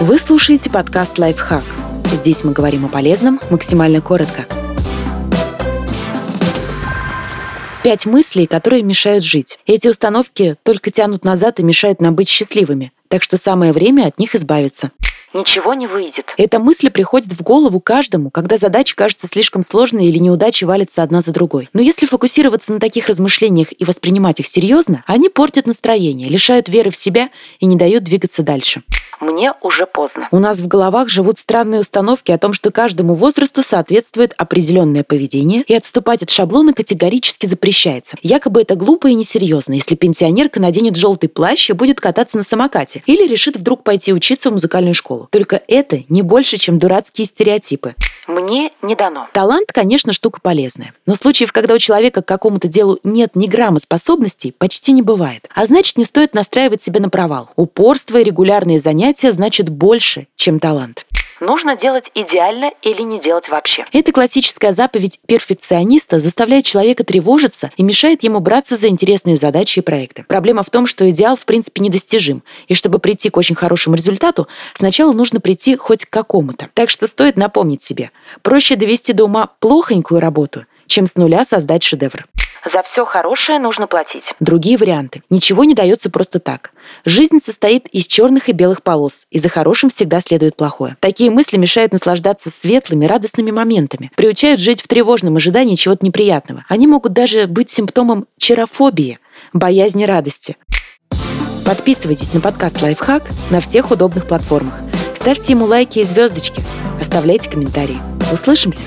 Вы слушаете подкаст «Лайфхак». Здесь мы говорим о полезном максимально коротко. Пять мыслей, которые мешают жить. Эти установки только тянут назад и мешают нам быть счастливыми. Так что самое время от них избавиться ничего не выйдет. Эта мысль приходит в голову каждому, когда задача кажется слишком сложной или неудачи валятся одна за другой. Но если фокусироваться на таких размышлениях и воспринимать их серьезно, они портят настроение, лишают веры в себя и не дают двигаться дальше мне уже поздно. У нас в головах живут странные установки о том, что каждому возрасту соответствует определенное поведение, и отступать от шаблона категорически запрещается. Якобы это глупо и несерьезно, если пенсионерка наденет желтый плащ и будет кататься на самокате, или решит вдруг пойти учиться в музыкальную школу. Только это не больше, чем дурацкие стереотипы мне не дано. Талант, конечно, штука полезная. Но случаев, когда у человека к какому-то делу нет ни грамма способностей, почти не бывает. А значит, не стоит настраивать себя на провал. Упорство и регулярные занятия значит больше, чем талант нужно делать идеально или не делать вообще. Эта классическая заповедь перфекциониста заставляет человека тревожиться и мешает ему браться за интересные задачи и проекты. Проблема в том, что идеал в принципе недостижим, и чтобы прийти к очень хорошему результату, сначала нужно прийти хоть к какому-то. Так что стоит напомнить себе, проще довести до ума плохонькую работу, чем с нуля создать шедевр. За все хорошее нужно платить. Другие варианты. Ничего не дается просто так. Жизнь состоит из черных и белых полос, и за хорошим всегда следует плохое. Такие мысли мешают наслаждаться светлыми, радостными моментами, приучают жить в тревожном ожидании чего-то неприятного. Они могут даже быть симптомом черофобии, боязни радости. Подписывайтесь на подкаст «Лайфхак» на всех удобных платформах. Ставьте ему лайки и звездочки. Оставляйте комментарии. Услышимся!